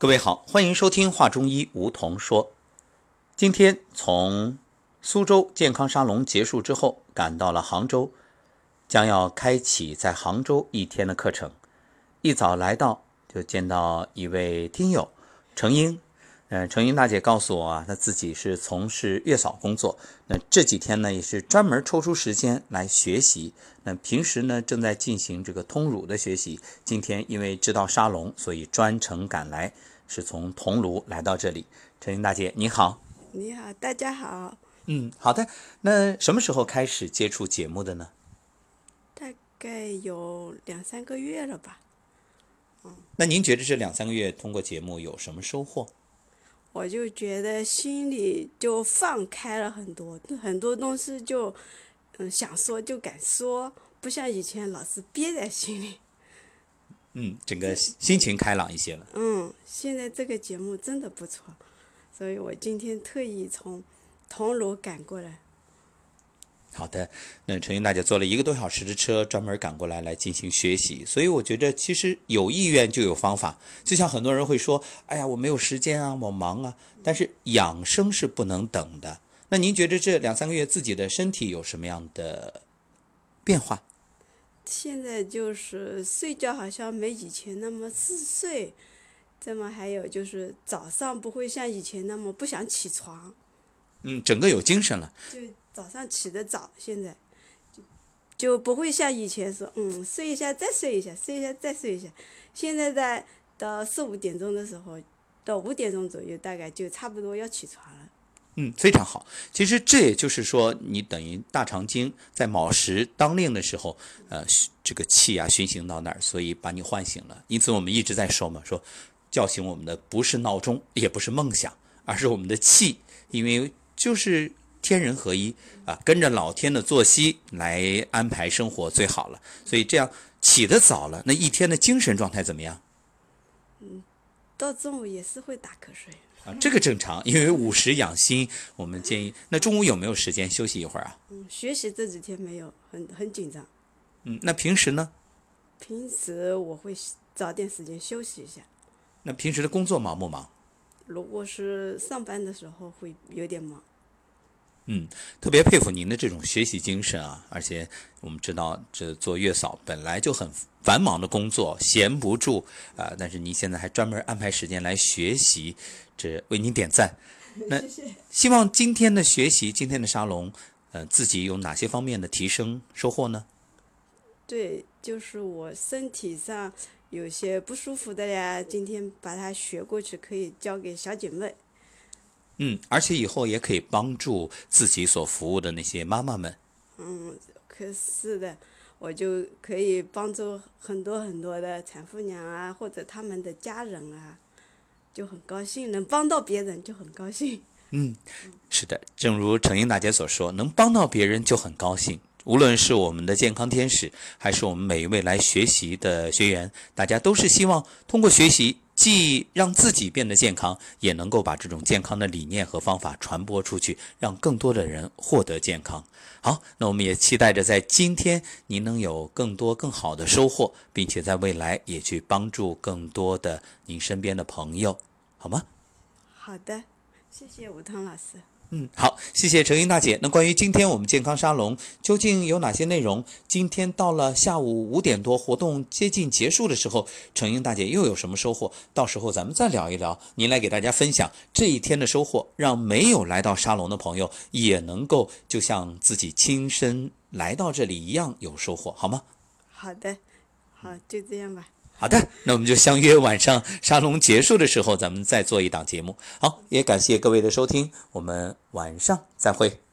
各位好，欢迎收听《话中医》，梧桐说。今天从苏州健康沙龙结束之后，赶到了杭州，将要开启在杭州一天的课程。一早来到，就见到一位听友程英。嗯，程英大姐告诉我啊，她自己是从事月嫂工作，那这几天呢也是专门抽出时间来学习。那平时呢正在进行这个通乳的学习，今天因为知道沙龙，所以专程赶来，是从桐庐来到这里。程英大姐你好，你好，大家好。嗯，好的。那什么时候开始接触节目的呢？大概有两三个月了吧。嗯那您觉得这两三个月通过节目有什么收获？我就觉得心里就放开了很多，很多东西就，嗯，想说就敢说，不像以前老是憋在心里。嗯，整个心情开朗一些了。嗯，现在这个节目真的不错，所以我今天特意从桐庐赶过来。好的，那陈云大姐坐了一个多小时的车，专门赶过来来进行学习。所以我觉得，其实有意愿就有方法。就像很多人会说：“哎呀，我没有时间啊，我忙啊。”但是养生是不能等的。那您觉得这两三个月自己的身体有什么样的变化？现在就是睡觉好像没以前那么嗜睡，这么还有就是早上不会像以前那么不想起床。嗯，整个有精神了。就早上起得早，现在就就不会像以前说，嗯，睡一下再睡一下，睡一下再睡一下。现在在到四五点钟的时候，到五点钟左右，大概就差不多要起床了。嗯，非常好。其实这也就是说，你等于大肠经在卯时当令的时候，呃，这个气啊循行到那儿，所以把你唤醒了。因此我们一直在说嘛，说叫醒我们的不是闹钟，也不是梦想，而是我们的气，因为就是天人合一啊，跟着老天的作息来安排生活最好了。所以这样起得早了，那一天的精神状态怎么样？嗯，到中午也是会打瞌睡。啊，这个正常，因为午时养心，我们建议。那中午有没有时间休息一会儿啊？嗯，学习这几天没有，很很紧张。嗯，那平时呢？平时我会找点时间休息一下。那平时的工作忙不忙？如果是上班的时候会有点忙。嗯，特别佩服您的这种学习精神啊！而且我们知道，这做月嫂本来就很繁忙的工作，闲不住啊。但是您现在还专门安排时间来学习，这为您点赞。那希望今天的学习，今天的沙龙，呃，自己有哪些方面的提升收获呢？对，就是我身体上有些不舒服的呀，今天把它学过去，可以交给小姐妹。嗯，而且以后也可以帮助自己所服务的那些妈妈们。嗯，可是的，我就可以帮助很多很多的产妇娘啊，或者他们的家人啊，就很高兴，能帮到别人就很高兴。嗯，是的，正如程英大姐所说，能帮到别人就很高兴。无论是我们的健康天使，还是我们每一位来学习的学员，大家都是希望通过学习。既让自己变得健康，也能够把这种健康的理念和方法传播出去，让更多的人获得健康。好，那我们也期待着在今天您能有更多更好的收获，并且在未来也去帮助更多的您身边的朋友，好吗？好的，谢谢吴涛老师。嗯，好，谢谢程英大姐。那关于今天我们健康沙龙究竟有哪些内容？今天到了下午五点多，活动接近结束的时候，程英大姐又有什么收获？到时候咱们再聊一聊，您来给大家分享这一天的收获，让没有来到沙龙的朋友也能够就像自己亲身来到这里一样有收获，好吗？好的，好，就这样吧。好的，那我们就相约晚上沙龙结束的时候，咱们再做一档节目。好，也感谢各位的收听，我们晚上再会。